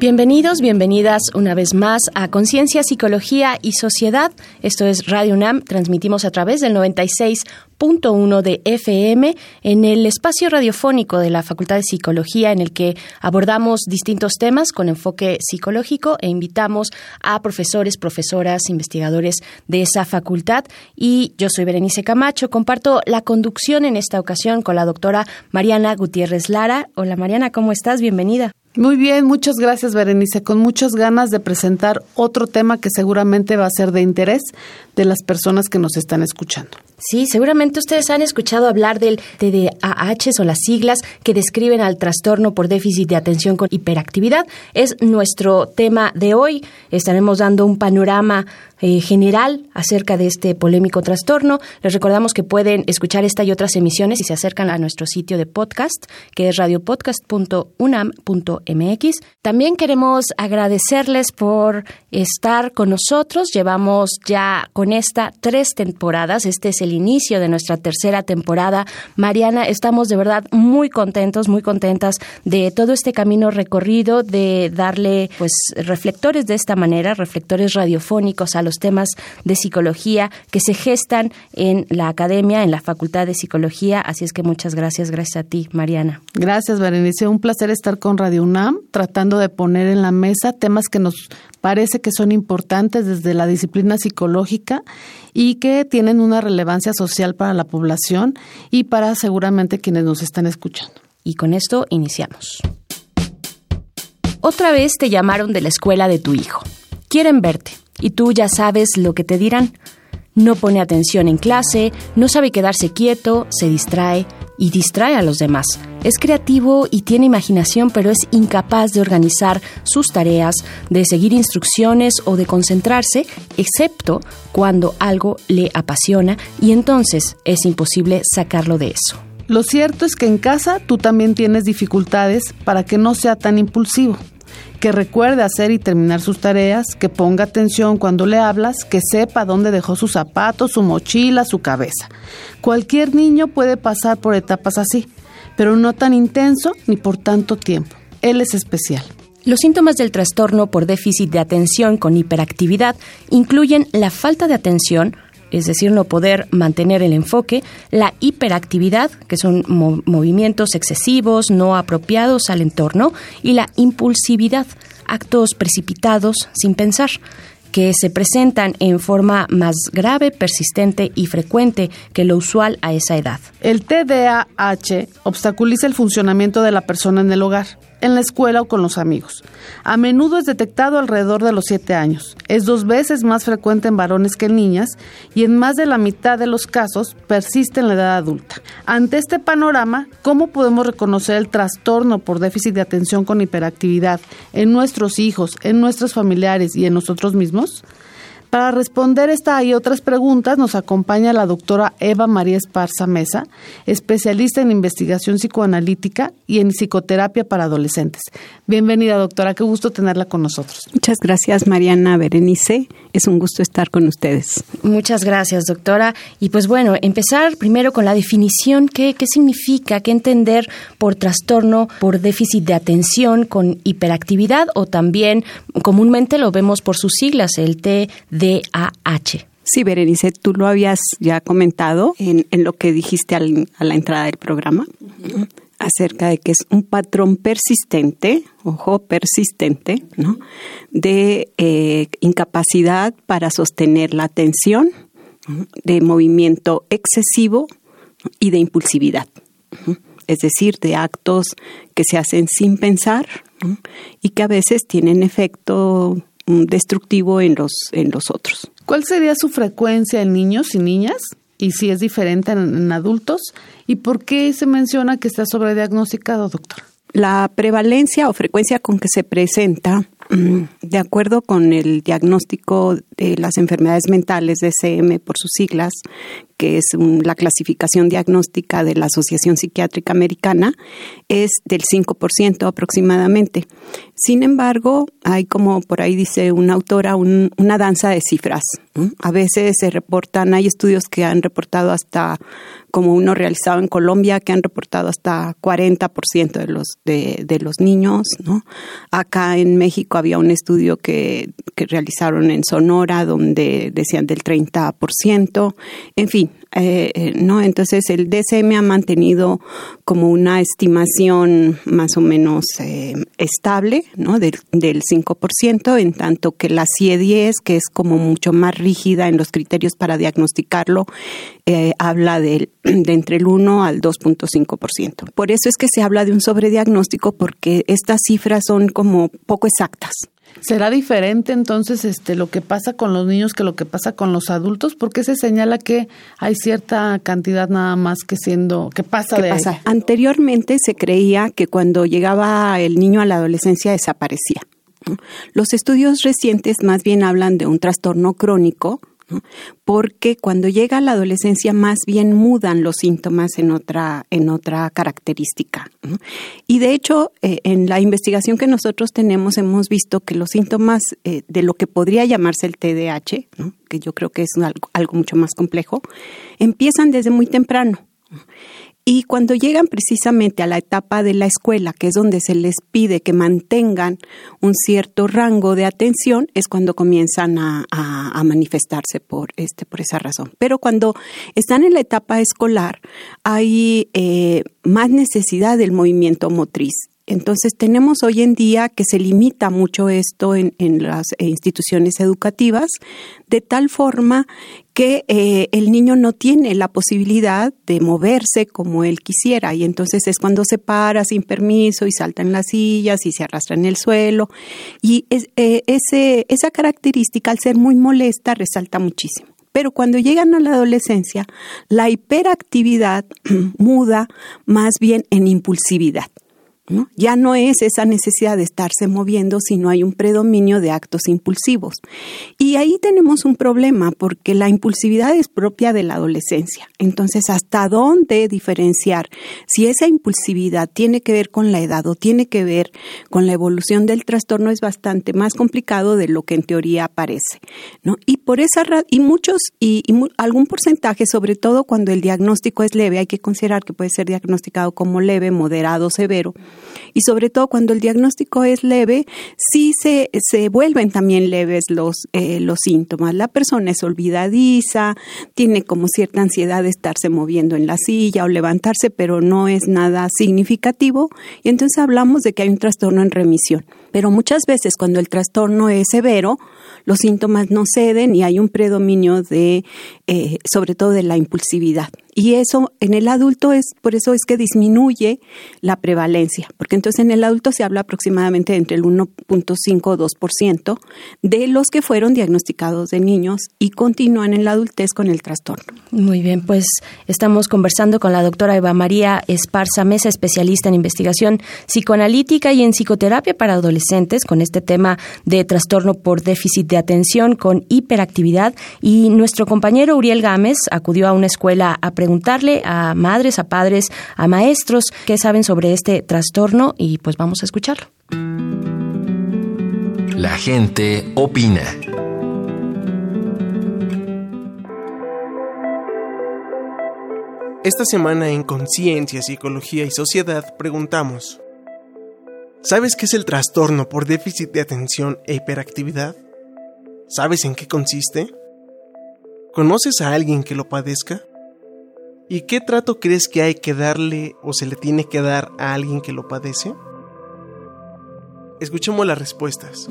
Bienvenidos, bienvenidas una vez más a Conciencia, Psicología y Sociedad. Esto es Radio UNAM. Transmitimos a través del 96.1 de FM en el espacio radiofónico de la Facultad de Psicología en el que abordamos distintos temas con enfoque psicológico e invitamos a profesores, profesoras, investigadores de esa facultad. Y yo soy Berenice Camacho. Comparto la conducción en esta ocasión con la doctora Mariana Gutiérrez Lara. Hola Mariana, ¿cómo estás? Bienvenida. Muy bien, muchas gracias Berenice, con muchas ganas de presentar otro tema que seguramente va a ser de interés de las personas que nos están escuchando. Sí, seguramente ustedes han escuchado hablar del TDAH o las siglas que describen al trastorno por déficit de atención con hiperactividad. Es nuestro tema de hoy. Estaremos dando un panorama eh, general acerca de este polémico trastorno. Les recordamos que pueden escuchar esta y otras emisiones si se acercan a nuestro sitio de podcast, que es radiopodcast.unam.mx. También queremos agradecerles por estar con nosotros. Llevamos ya con esta tres temporadas. Este es el inicio de nuestra tercera temporada. Mariana, estamos de verdad muy contentos, muy contentas de todo este camino recorrido, de darle pues reflectores de esta manera, reflectores radiofónicos a los temas de psicología que se gestan en la academia, en la Facultad de Psicología. Así es que muchas gracias, gracias a ti, Mariana. Gracias, Berenice. Un placer estar con Radio UNAM, tratando de poner en la mesa temas que nos parece que son importantes desde la disciplina psicológica y que tienen una relevancia social para la población y para seguramente quienes nos están escuchando. Y con esto iniciamos. Otra vez te llamaron de la escuela de tu hijo. Quieren verte y tú ya sabes lo que te dirán. No pone atención en clase, no sabe quedarse quieto, se distrae y distrae a los demás. Es creativo y tiene imaginación, pero es incapaz de organizar sus tareas, de seguir instrucciones o de concentrarse, excepto cuando algo le apasiona y entonces es imposible sacarlo de eso. Lo cierto es que en casa tú también tienes dificultades para que no sea tan impulsivo que recuerde hacer y terminar sus tareas, que ponga atención cuando le hablas, que sepa dónde dejó sus zapatos, su mochila, su cabeza. Cualquier niño puede pasar por etapas así, pero no tan intenso ni por tanto tiempo. Él es especial. Los síntomas del trastorno por déficit de atención con hiperactividad incluyen la falta de atención, es decir, no poder mantener el enfoque, la hiperactividad, que son movimientos excesivos, no apropiados al entorno, y la impulsividad, actos precipitados sin pensar que se presentan en forma más grave, persistente y frecuente que lo usual a esa edad. El TDAH obstaculiza el funcionamiento de la persona en el hogar en la escuela o con los amigos. A menudo es detectado alrededor de los 7 años. Es dos veces más frecuente en varones que en niñas y en más de la mitad de los casos persiste en la edad adulta. Ante este panorama, ¿cómo podemos reconocer el trastorno por déficit de atención con hiperactividad en nuestros hijos, en nuestros familiares y en nosotros mismos? Para responder esta y otras preguntas nos acompaña la doctora Eva María Esparza Mesa, especialista en investigación psicoanalítica y en psicoterapia para adolescentes. Bienvenida, doctora, qué gusto tenerla con nosotros. Muchas gracias, Mariana Berenice. Es un gusto estar con ustedes. Muchas gracias, doctora. Y pues bueno, empezar primero con la definición, ¿qué, qué significa, qué entender por trastorno por déficit de atención con hiperactividad o también comúnmente lo vemos por sus siglas, el T DAH. Sí, Berenice, tú lo habías ya comentado en, lo que dijiste a la entrada del programa acerca de que es un patrón persistente, ojo, persistente, ¿no? De eh, incapacidad para sostener la atención, de movimiento excesivo y de impulsividad. Es decir, de actos que se hacen sin pensar y que a veces tienen efecto destructivo en los, en los otros. ¿Cuál sería su frecuencia en niños y niñas? Y si es diferente en, adultos. ¿Y por qué se menciona que está sobrediagnosticado, doctor? La prevalencia o frecuencia con que se presenta Mm, de acuerdo con el diagnóstico de las enfermedades mentales, DCM por sus siglas, que es la clasificación diagnóstica de la Asociación Psiquiátrica Americana, es del 5% aproximadamente. Sin embargo, hay como por ahí dice una autora, una danza de cifras. A veces se reportan, hay estudios que han reportado hasta, como uno realizado en Colombia, que han reportado hasta 40% de los, de, de los niños. ¿no? Acá en México había un estudio que, que realizaron en Sonora donde decían del 30%. En fin, eh, eh, ¿no? Entonces el DCM ha mantenido como una estimación más o menos eh, estable, ¿no? Del, del 5%, en tanto que la CIE-10, que es como mucho más rígida en los criterios para diagnosticarlo, habla de, de entre el 1 al 2.5%. Por eso es que se habla de un sobrediagnóstico porque estas cifras son como poco exactas. ¿Será diferente entonces este lo que pasa con los niños que lo que pasa con los adultos? Porque se señala que hay cierta cantidad nada más que siendo que pasa de pasa? Anteriormente se creía que cuando llegaba el niño a la adolescencia desaparecía. Los estudios recientes más bien hablan de un trastorno crónico porque cuando llega la adolescencia más bien mudan los síntomas en otra, en otra característica. Y de hecho, eh, en la investigación que nosotros tenemos hemos visto que los síntomas eh, de lo que podría llamarse el TDAH, que yo creo que es algo mucho más complejo, empiezan desde muy temprano. Y cuando llegan precisamente a la etapa de la escuela, que es donde se les pide que mantengan un cierto rango de atención, es cuando comienzan a, manifestarse por, este, por esa razón. Pero cuando están en la etapa escolar, hay eh, más necesidad del movimiento motriz entonces tenemos hoy en día que se limita mucho esto en, las instituciones educativas, de tal forma que eh, el niño no tiene la posibilidad de moverse como él quisiera y entonces es cuando se para sin permiso y salta en las sillas y se arrastra en el suelo y eh, ese, esa característica al ser muy molesta resalta muchísimo. Pero cuando llegan a la adolescencia, la hiperactividad muda más bien en impulsividad. Ya no es esa necesidad de estarse moviendo, sino hay un predominio de actos impulsivos. Y ahí tenemos un problema porque la impulsividad es propia de la adolescencia. Entonces, ¿hasta dónde diferenciar si esa impulsividad tiene que ver con la edad o tiene que ver con la evolución del trastorno es bastante más complicado de lo que en teoría parece, ¿no? Y por esa y muchos y, y algún porcentaje, sobre todo cuando el diagnóstico es leve, hay que considerar que puede ser diagnosticado como leve, moderado, severo y sobre todo cuando el diagnóstico es leve, sí se, se vuelven también leves los, eh, los síntomas. La persona es olvidadiza, tiene como cierta ansiedad de estarse moviendo en la silla o levantarse, pero no es nada significativo y entonces hablamos de que hay un trastorno en remisión. Pero muchas veces cuando el trastorno es severo, los síntomas no ceden y hay un predominio de, eh, sobre todo de la impulsividad. Y eso en el adulto es, por eso es que disminuye la prevalencia, porque entonces en el adulto se habla aproximadamente entre el 1.5 o 2% de los que fueron diagnosticados de niños y continúan en la adultez con el trastorno. Muy bien, pues estamos conversando con la doctora Eva María Esparza Mesa, especialista en investigación psicoanalítica y en psicoterapia para adolescentes, con este tema de trastorno por déficit de atención con hiperactividad. Y nuestro compañero Uriel Gámez acudió a una escuela a preguntarle a madres, a padres, a maestros qué saben sobre este trastorno y pues vamos a escucharlo. La gente opina. Esta semana en Conciencia, Psicología y Sociedad preguntamos, ¿sabes qué es el trastorno por déficit de atención e hiperactividad? ¿Sabes en qué consiste? ¿Conoces a alguien que lo padezca? ¿Y qué trato crees que hay que darle o se le tiene que dar a alguien que lo padece? Escuchemos las respuestas.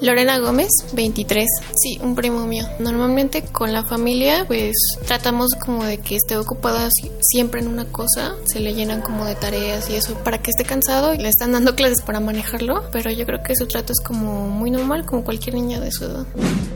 Lorena Gómez, 23. Sí, un primo mío. Normalmente con la familia, pues tratamos como de que esté ocupada siempre en una cosa. Se le llenan como de tareas y eso para que esté cansado. y Le están dando clases para manejarlo, pero yo creo que su trato es como muy normal, como cualquier niña de su edad.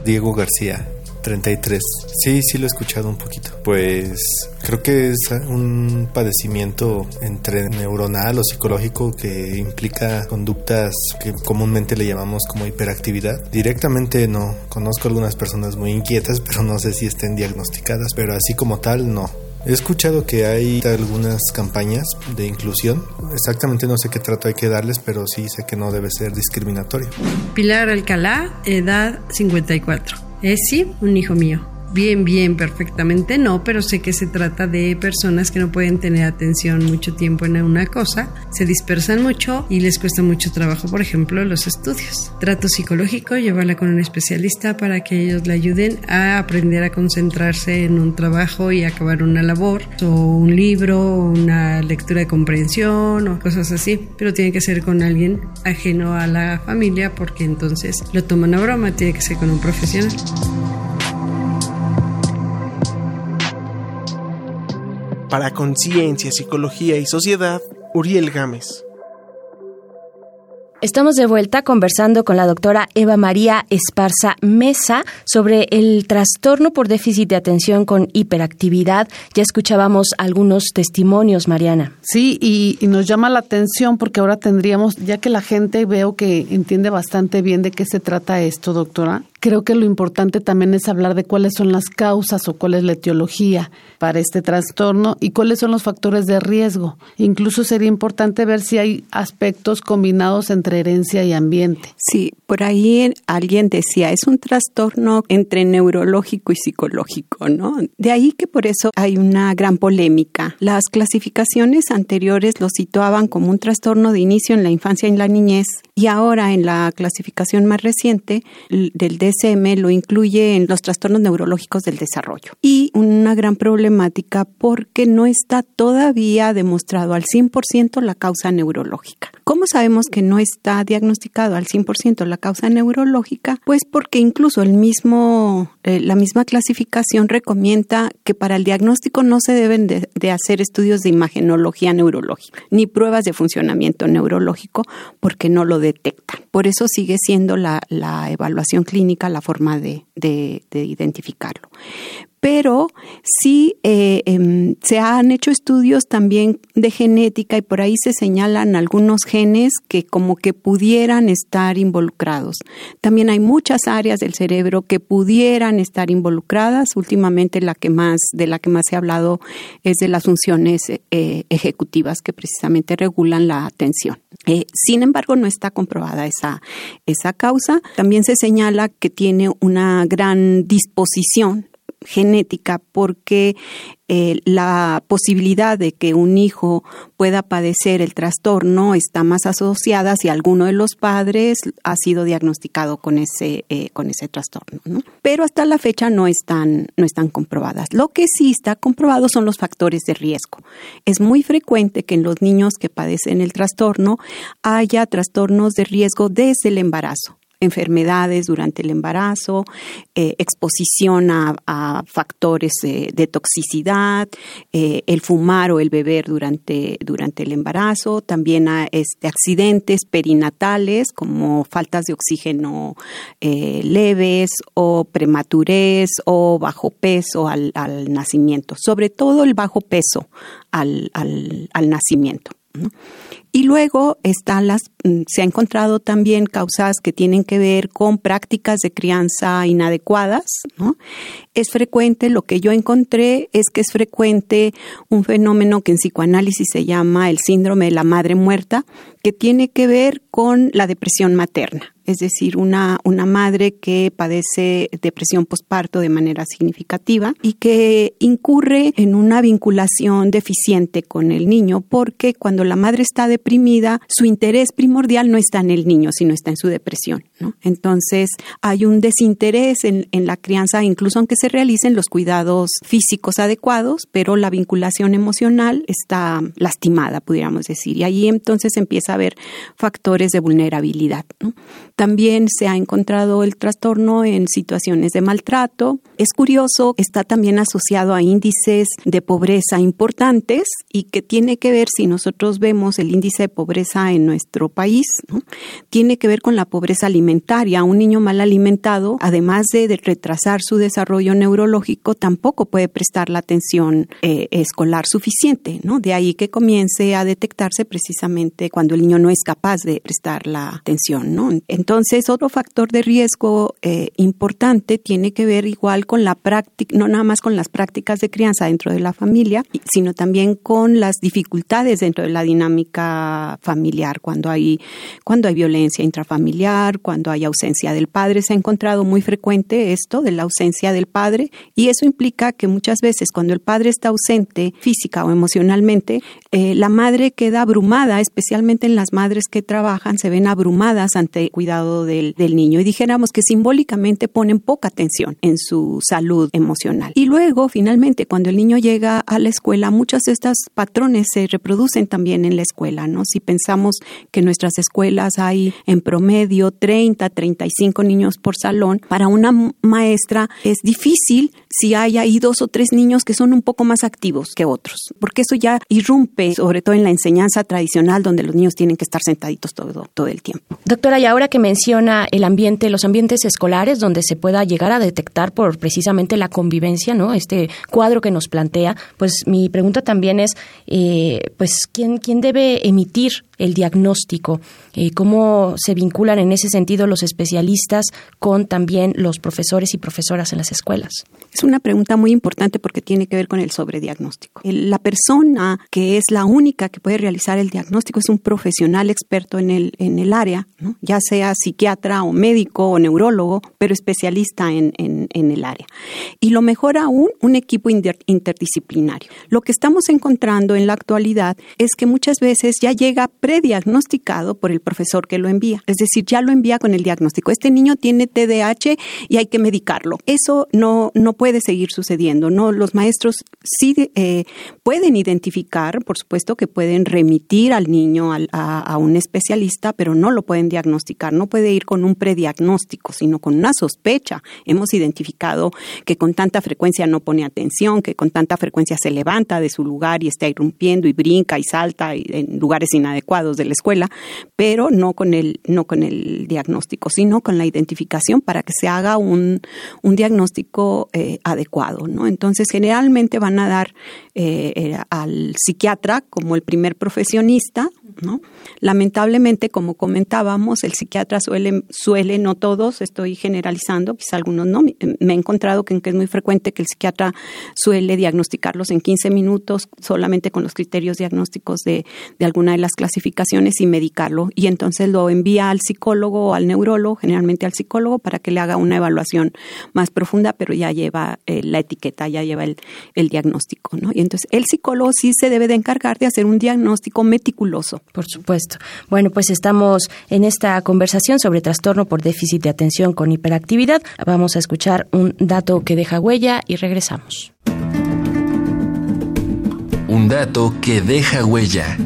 Diego García, 33. Sí, sí lo he escuchado un poquito. Pues creo que es un padecimiento entre neuronal o psicológico que implica conductas que comúnmente le llamamos como hiperactividad. Directamente no. Conozco algunas personas muy inquietas, pero no sé si estén diagnosticadas. Pero así como tal, no. He escuchado que hay algunas campañas de inclusión. Exactamente no sé qué trato hay que darles, pero sí sé que no debe ser discriminatorio. Pilar Alcalá, edad 54. Es sí, un hijo mío bien, bien, perfectamente no, pero sé que se trata de personas que no pueden tener atención mucho tiempo en una cosa, se dispersan mucho y les cuesta mucho trabajo, por ejemplo, los estudios. Trato psicológico, llevarla con un especialista para que ellos le ayuden a aprender a concentrarse en un trabajo y acabar una labor, o un libro, una lectura de comprensión o cosas así, pero tiene que ser con alguien ajeno a la familia porque entonces lo toman a broma, tiene que ser con un profesional. Para Conciencia, Psicología y Sociedad, Uriel Gámez. Estamos de vuelta conversando con la doctora Eva María Esparza Mesa sobre el trastorno por déficit de atención con hiperactividad. Ya escuchábamos algunos testimonios, Mariana. Sí, y, y, nos llama la atención porque ahora tendríamos, ya que la gente veo que entiende bastante bien de qué se trata esto, doctora, creo que lo importante también es hablar de cuáles son las causas o cuál es la etiología para este trastorno y cuáles son los factores de riesgo. Incluso sería importante ver si hay aspectos combinados entre herencia y ambiente. Sí, por ahí alguien decía, es un trastorno entre neurológico y psicológico, ¿no? De ahí que por eso hay una gran polémica. Las clasificaciones anteriores lo situaban como un trastorno de inicio en la infancia y en la niñez y ahora en la clasificación más reciente del DSM lo incluye en los trastornos neurológicos del desarrollo. Y una gran problemática porque no está todavía demostrado al 100% la causa neurológica. ¿Cómo sabemos que no está diagnosticado al 100% la causa neurológica? Pues porque incluso el mismo, eh, la misma clasificación recomienda que para el diagnóstico no se deben de, de hacer estudios de imagenología neurológica ni pruebas de funcionamiento neurológico porque no lo detectan. Por eso sigue siendo la, la evaluación clínica la forma de, de, de identificarlo pero sí eh, eh, se han hecho estudios también de genética y por ahí se señalan algunos genes que como que pudieran estar involucrados. También hay muchas áreas del cerebro que pudieran estar involucradas. Últimamente la que más de la que más ha hablado es de las funciones eh, ejecutivas que precisamente regulan la atención. Eh, sin embargo, no está comprobada esa, esa causa. También se señala que tiene una gran disposición genética porque eh, la posibilidad de que un hijo pueda padecer el trastorno está más asociada si alguno de los padres ha sido diagnosticado con ese, eh, con ese trastorno. Pero hasta la fecha no están, no están comprobadas. Lo que sí está comprobado son los factores de riesgo. Es muy frecuente que en los niños que padecen el trastorno haya trastornos de riesgo desde el embarazo enfermedades durante el embarazo, eh, exposición a, factores de toxicidad, eh, el fumar o el beber durante, durante el embarazo, también a este, accidentes perinatales como faltas de oxígeno eh, leves o prematurez o bajo peso al, nacimiento, sobre todo el bajo peso al, al nacimiento. Y luego están las, mm, se ha encontrado también causas que tienen que ver con prácticas de crianza inadecuadas. ¿no? Es frecuente, lo que yo encontré es que es frecuente un fenómeno que en psicoanálisis se llama el síndrome de la madre muerta, que tiene que ver con la depresión materna es decir, una, una madre que padece depresión posparto de manera significativa y que incurre en una vinculación deficiente con el niño porque cuando la madre está deprimida, su interés primordial no está en el niño, sino está en su depresión. ¿no? Entonces, hay un desinterés en, en la crianza, incluso aunque se realicen los cuidados físicos adecuados, pero la vinculación emocional está lastimada, pudiéramos decir. Y ahí entonces empieza haber factores de vulnerabilidad. También se ha encontrado el trastorno en situaciones de maltrato. Es curioso, está también asociado a índices de pobreza importantes y que tiene que ver, si nosotros vemos el índice de pobreza en nuestro país, tiene que ver con la pobreza alimentaria. Un niño mal alimentado, además de, retrasar su desarrollo neurológico, tampoco puede prestar la atención eh, escolar suficiente. De ahí que comience a detectarse precisamente cuando el niño no es capaz de prestar la atención, ¿no? Entonces, otro factor de riesgo eh, importante tiene que ver igual con la práctica, no nada más con las prácticas de crianza dentro de la familia, sino también con las dificultades dentro de la dinámica familiar, cuando hay, cuando hay violencia intrafamiliar, cuando hay ausencia del padre. Se ha encontrado muy frecuente esto de la ausencia del padre y eso implica que muchas veces cuando el padre está ausente física o emocionalmente, eh, la madre queda abrumada, especialmente en las madres que trabajan, se ven abrumadas ante el cuidado del, del niño y dijéramos que simbólicamente ponen poca atención en su salud emocional. Y luego, finalmente, cuando el niño llega a la escuela, muchos de estos patrones se reproducen también en la escuela, ¿no? Si pensamos que en nuestras escuelas hay en promedio 30, 35 niños por salón, para una maestra es difícil si hay ahí dos o tres niños que son un poco más activos que otros, porque eso ya irrumpe, sobre todo en la enseñanza tradicional, donde los niños tienen que estar sentaditos todo, todo el tiempo. Doctora, y ahora que menciona el ambiente, los ambientes escolares, donde se pueda llegar a detectar por precisamente la convivencia, ¿no? Este cuadro que nos plantea, pues mi pregunta también es, eh, pues, ¿quién, ¿quién debe emitir el diagnóstico? Eh, ¿Cómo se vinculan en ese sentido los especialistas con también los profesores y profesoras en las escuelas? Es una pregunta muy importante porque tiene que ver con el sobrediagnóstico. La persona que es la única que puede realizar el diagnóstico es un profesional experto en el, en el área, ya sea psiquiatra o médico o neurólogo, pero especialista en, en, en el área. Y lo mejor aún, un equipo interdisciplinario. Lo que estamos encontrando en la actualidad es que muchas veces ya llega prediagnosticado por el profesor que lo envía. Es decir, ya lo envía con el diagnóstico. Este niño tiene TDAH y hay que medicarlo. Eso no, no puede seguir sucediendo. No, los maestros sí eh, pueden identificar, por supuesto que pueden remitir al niño a, a, un especialista, pero no lo pueden diagnosticar. No puede ir con un prediagnóstico, sino con una sospecha. Hemos identificado que con tanta frecuencia no pone atención, que con tanta frecuencia se levanta de su lugar y está irrumpiendo y brinca y salta en lugares inadecuados de la escuela, pero no con el, no con el diagnóstico, sino con la identificación para que se haga un, un diagnóstico eh, adecuado. ¿no? Entonces, generalmente van a dar eh, eh, al psiquiatra como el primer profesionista, ¿no? Lamentablemente, como comentábamos, el psiquiatra suele, suele, no todos, estoy generalizando, quizá algunos no, me he encontrado que, es muy frecuente que el psiquiatra suele diagnosticarlos en 15 minutos solamente con los criterios diagnósticos de, de alguna de las clasificaciones y medicarlo. Y entonces lo envía al psicólogo o al neurólogo, generalmente al psicólogo, para que le haga una evaluación más profunda, pero ya lleva eh, la etiqueta, ya lleva el, el diagnóstico. ¿no? Y entonces el psicólogo sí se debe de encargar de hacer un diagnóstico meticuloso por supuesto. Bueno, pues estamos en esta conversación sobre trastorno por déficit de atención con hiperactividad. Vamos a escuchar un dato que deja huella y regresamos. Un dato que deja huella.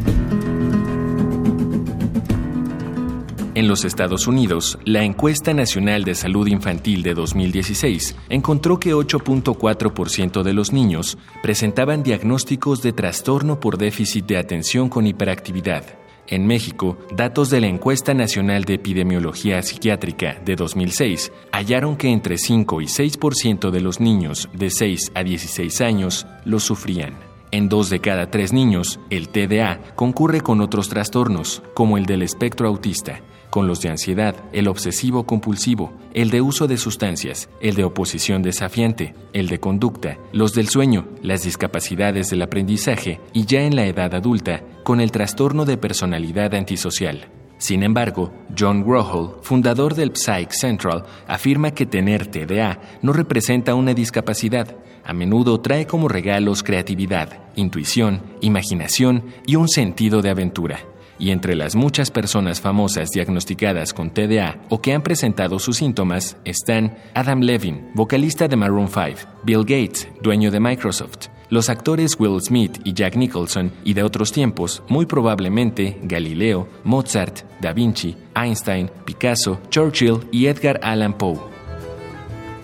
En los Estados Unidos, la encuesta nacional de salud infantil de 2016 encontró que 8.4% de los niños presentaban diagnósticos de trastorno por déficit de atención con hiperactividad. En México, datos de la Encuesta Nacional de Epidemiología Psiquiátrica de 2006 hallaron que entre 5 y 6% de los niños de 6 a 16 años lo sufrían. En dos de cada tres niños, el TDA concurre con otros trastornos, como el del espectro autista, con los de ansiedad, el obsesivo compulsivo, el de uso de sustancias, el de oposición desafiante, el de conducta, los del sueño, las discapacidades del aprendizaje y ya en la edad adulta, con el trastorno de personalidad antisocial. Sin embargo, John Grohl, fundador del Psych Central, afirma que tener TDA no representa una discapacidad, a menudo trae como regalos creatividad, intuición, imaginación y un sentido de aventura y entre las muchas personas famosas diagnosticadas con TDA o que han presentado sus síntomas están Adam Levine, vocalista de Maroon 5, Bill Gates, dueño de Microsoft, Los actores Will Smith y Jack Nicholson, y de otros tiempos, muy probablemente Galileo, Mozart, Da Vinci, Einstein, Picasso, Churchill y Edgar Allan Poe.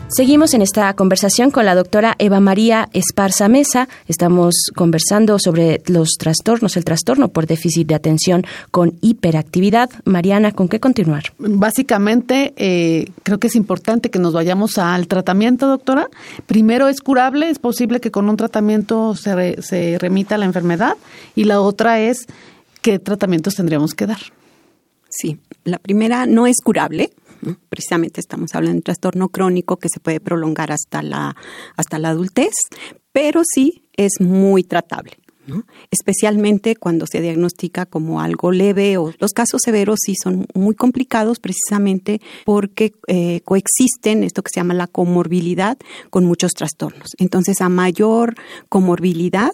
Seguimos en esta conversación con la doctora Eva María Esparza Mesa. Estamos conversando sobre los trastornos, el trastorno por déficit de atención con hiperactividad. Mariana, ¿con qué continuar? Básicamente, eh, creo que es importante que nos vayamos al tratamiento, doctora. Primero, ¿es curable? ¿Es posible que con un tratamiento se, se remita la enfermedad? Y la otra es, ¿qué tratamientos tendríamos que dar? Sí, la primera no es curable Precisamente estamos hablando de un trastorno crónico que se puede prolongar hasta la, hasta la adultez, pero sí es muy tratable especialmente cuando se diagnostica como algo leve o los casos severos sí son muy complicados precisamente porque eh, coexisten esto que se llama la comorbilidad con muchos trastornos. Entonces, a mayor comorbilidad,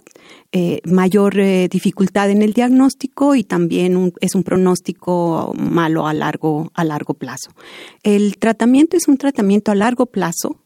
eh, mayor eh, dificultad en el diagnóstico y también es un pronóstico malo a largo, a largo plazo. El tratamiento es un tratamiento a largo plazo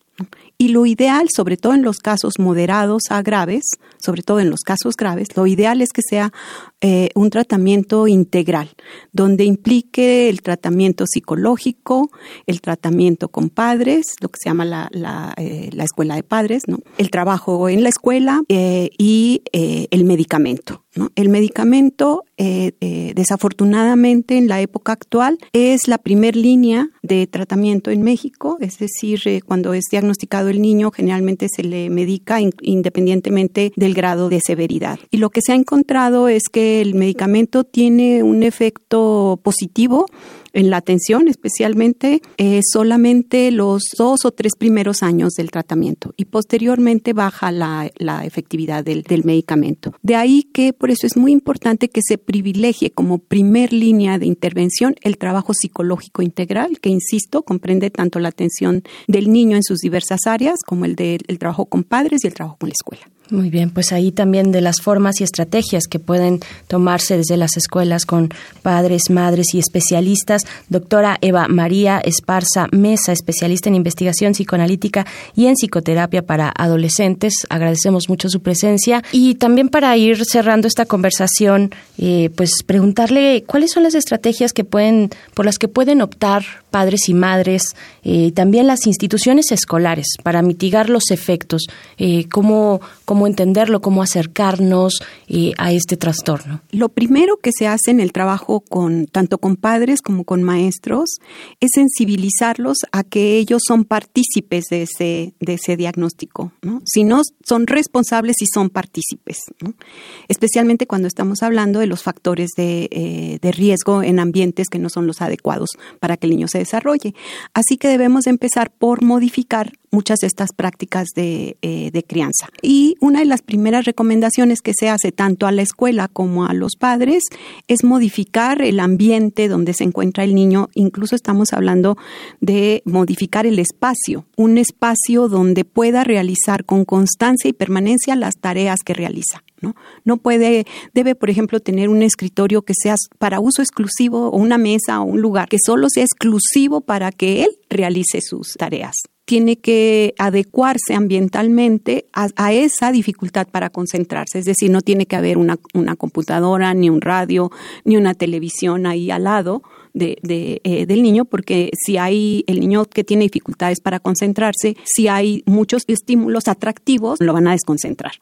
y lo ideal, sobre todo en los casos moderados a graves, sobre todo en los casos graves, lo ideal es que sea eh, un tratamiento integral, donde implique el tratamiento psicológico, el tratamiento con padres, lo que se llama la, la, eh, escuela de padres, ¿no? el trabajo en la escuela eh, y el medicamento. El medicamento, eh, eh, desafortunadamente, en la época actual, es la primer línea de tratamiento en México, es decir, eh, cuando es diagnosticado el niño, generalmente se le medica independientemente del grado de severidad. Y lo que se ha encontrado es que el medicamento tiene un efecto positivo en la atención, especialmente eh, solamente los dos o tres primeros años del tratamiento y posteriormente baja la, efectividad del, del, medicamento. De ahí que por eso es muy importante que se privilegie como primer línea de intervención el trabajo psicológico integral, que insisto, comprende tanto la atención del niño en sus diversas áreas como el del trabajo con padres y el trabajo con la escuela. Muy bien, pues ahí también de las formas y estrategias que pueden tomarse desde las escuelas con padres, madres y especialistas. Doctora Eva María Esparza Mesa, especialista en investigación psicoanalítica y en psicoterapia para adolescentes. Agradecemos mucho su presencia. Y también para ir cerrando esta conversación, eh, pues preguntarle cuáles son las estrategias que pueden, por las que pueden optar padres y madres, eh, también las instituciones escolares para mitigar los efectos. Eh, cómo entenderlo, cómo acercarnos eh, a este trastorno? Lo primero que se hace en el trabajo con tanto con padres como con maestros es sensibilizarlos a que ellos son partícipes de ese, de ese diagnóstico. Si no, son responsables y son partícipes. Especialmente cuando estamos hablando de los factores de, eh, de riesgo en ambientes que no son los adecuados para que el niño se desarrolle. Así que debemos empezar por modificar muchas de estas prácticas de, eh, de, crianza. Y una de las primeras recomendaciones que se hace tanto a la escuela como a los padres es modificar el ambiente donde se encuentra el niño. Incluso estamos hablando de modificar el espacio, un espacio donde pueda realizar con constancia y permanencia las tareas que realiza. ¿no? no puede, debe, por ejemplo, tener un escritorio que sea para uso exclusivo o una mesa o un lugar que solo sea exclusivo para que él realice sus tareas tiene que adecuarse ambientalmente a, esa dificultad para concentrarse. Es decir, no tiene que haber una, una computadora, ni un radio, ni una televisión ahí al lado, de, eh, del niño, porque si hay el niño que tiene dificultades para concentrarse, si hay muchos estímulos atractivos, lo van a desconcentrar.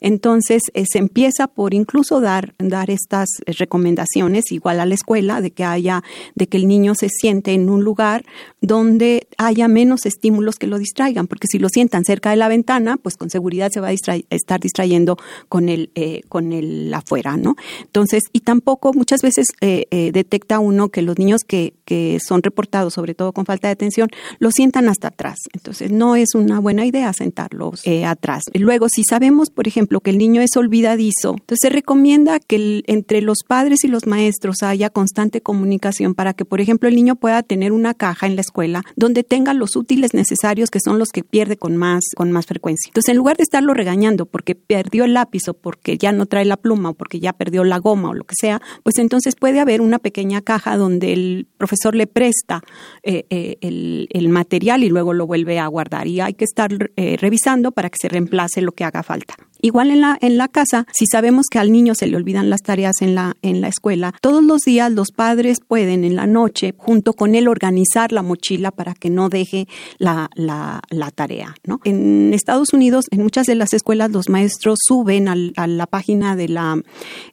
Entonces, eh, se empieza por incluso dar, dar estas recomendaciones, igual a la escuela, de que haya, de que el niño se siente en un lugar donde haya menos estímulos que lo distraigan, porque si lo sientan cerca de la ventana, pues con seguridad se va a estar distrayendo con el, eh, con el afuera, ¿no? Entonces, y tampoco muchas veces detecta uno que los niños que, que son reportados, sobre todo con falta de atención, los sientan hasta atrás. Entonces, no es una buena idea sentarlos eh, atrás. Luego, si sabemos, por ejemplo, que el niño es olvidadizo, entonces se recomienda que entre los padres y los maestros haya constante comunicación para que, por ejemplo, el niño pueda tener una caja en la escuela donde tenga los útiles necesarios que son los que pierde con más, con más frecuencia. Entonces, en lugar de estarlo regañando porque perdió el lápiz o porque ya no trae la pluma o porque ya perdió la goma o lo que sea, pues entonces puede haber una pequeña caja donde el profesor le presta eh, eh, el, material y luego lo vuelve a guardar. Y hay que estar eh, revisando para que se reemplace lo que haga falta. Igual en la, en la casa, si sabemos que al niño se le olvidan las tareas en la, en la escuela, todos los días los padres pueden en la noche, junto con él, organizar la mochila para que no deje la, la, la tarea. ¿no? En Estados Unidos, en muchas de las escuelas, los maestros suben al, a la página de la,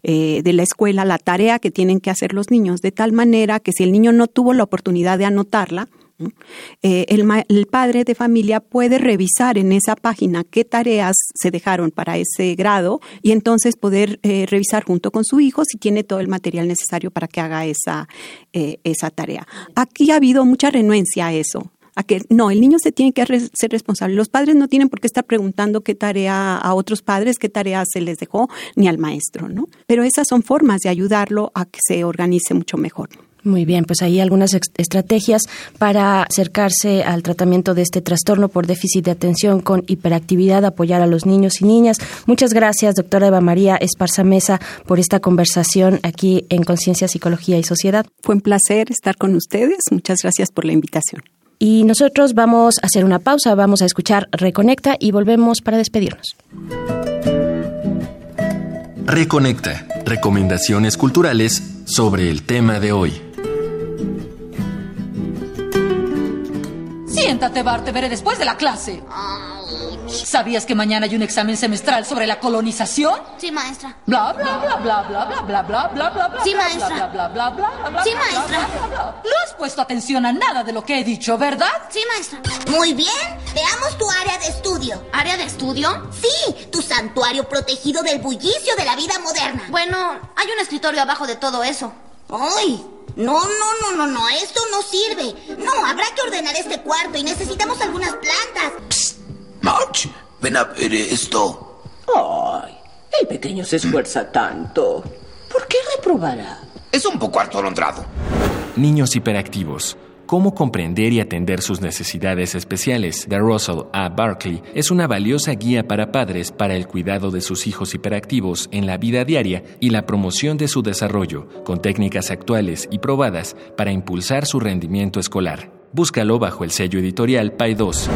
eh, de la escuela la tarea que tienen que hacer los niños, de tal manera que si el niño no tuvo la oportunidad de anotarla, eh, el, padre de familia puede revisar en esa página qué tareas se dejaron para ese grado y entonces poder eh, revisar junto con su hijo si tiene todo el material necesario para que haga esa, eh, esa tarea. Aquí ha habido mucha renuencia a eso a que no, el niño se tiene que ser responsable. Los padres no tienen por qué estar preguntando qué tarea a otros padres, qué tarea se les dejó, ni al maestro, ¿no? Pero esas son formas de ayudarlo a que se organice mucho mejor. Muy bien, pues hay algunas estrategias para acercarse al tratamiento de este trastorno por déficit de atención con hiperactividad, apoyar a los niños y niñas. Muchas gracias, doctora Eva María Esparza Mesa, por esta conversación aquí en Conciencia, Psicología y Sociedad. Fue un placer estar con ustedes. Muchas gracias por la invitación. Y nosotros vamos a hacer una pausa, vamos a escuchar Reconecta y volvemos para despedirnos. Reconecta, recomendaciones culturales sobre el tema de hoy. Siéntate, Bart, te veré después de la clase. ¿Sabías que mañana hay un examen semestral sobre la colonización? Sí, maestra. Bla, bla, bla, bla, bla, bla, bla, bla, bla, bla, bla. Sí, maestra. Bla, bla, bla, bla, bla, Sí, maestra. No has puesto atención a nada de lo que he dicho, ¿verdad? Sí, maestra. Muy bien. Veamos tu área de estudio. ¿Área de estudio? Sí, tu santuario protegido del bullicio de la vida moderna. Bueno, hay un escritorio abajo de todo eso. ¡Ay! No, no, no, no, no, esto no sirve. No, habrá que ordenar este cuarto y necesitamos algunas plantas. Psst, March, ven a ver esto. Ay, el pequeño se esfuerza tanto. ¿Por qué reprobará? Es un poco atolondrado. Niños hiperactivos. Cómo comprender y atender sus necesidades especiales de Russell A. Barkley es una valiosa guía para padres para el cuidado de sus hijos hiperactivos en la vida diaria y la promoción de su desarrollo, con técnicas actuales y probadas para impulsar su rendimiento escolar. Búscalo bajo el sello editorial Pai 2.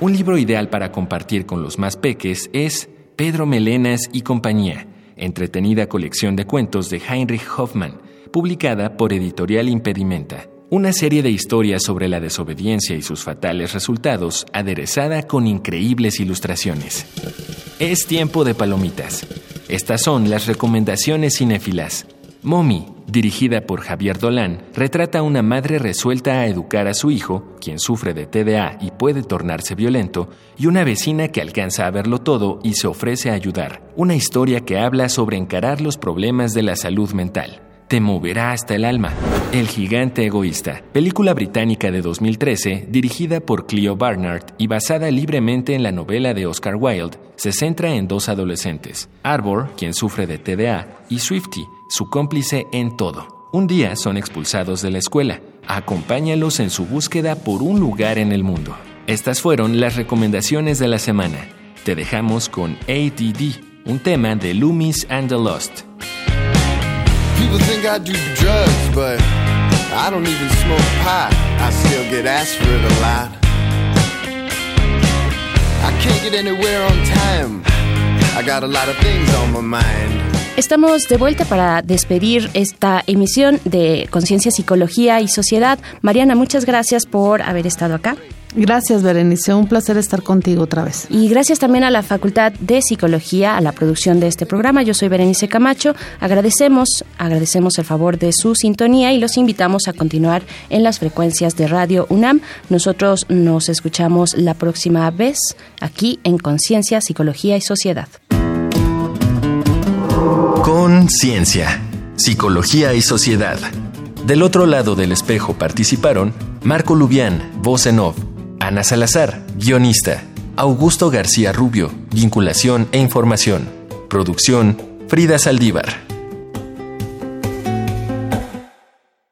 Un libro ideal para compartir con los más peques es Pedro Melenas y compañía, entretenida colección de cuentos de Heinrich Hoffmann, publicada por Editorial Impedimenta. Una serie de historias sobre la desobediencia y sus fatales resultados, aderezada con increíbles ilustraciones. Es tiempo de palomitas. Estas son las recomendaciones cinéfilas. Mommy, dirigida por Javier Dolan, retrata a una madre resuelta a educar a su hijo, quien sufre de TDA y puede tornarse violento, y una vecina que alcanza a verlo todo y se ofrece a ayudar. Una historia que habla sobre encarar los problemas de la salud mental te moverá hasta el alma. El gigante egoísta, película británica de 2013 dirigida por Cleo Barnard y basada libremente en la novela de Oscar Wilde, se centra en dos adolescentes, Arbor, quien sufre de TDA, y Swifty, su cómplice en todo. Un día son expulsados de la escuela. Acompáñalos en su búsqueda por un lugar en el mundo. Estas fueron las recomendaciones de la semana. Te dejamos con ADD, un tema de Loomis and the Lost. People think I do drugs, but I don't even smoke pot. I still get it a lot. I can't get anywhere on time. I got a lot of things on my mind. Estamos de vuelta para despedir esta emisión de Conciencia, Psicología y Sociedad. Mariana, muchas gracias por haber estado acá. Gracias, Berenice. Un placer estar contigo otra vez. Y gracias también a la Facultad de Psicología, a la producción de este programa. Yo soy Berenice Camacho. Agradecemos, agradecemos el favor de su sintonía y los invitamos a continuar en las frecuencias de Radio UNAM. Nosotros nos escuchamos la próxima vez aquí en Conciencia, Psicología y Sociedad. Conciencia, Psicología y Sociedad. Del otro lado del espejo participaron Marco Lubián, voz en off, Ana Salazar, guionista, Augusto García Rubio, vinculación e información, producción, Frida Saldívar.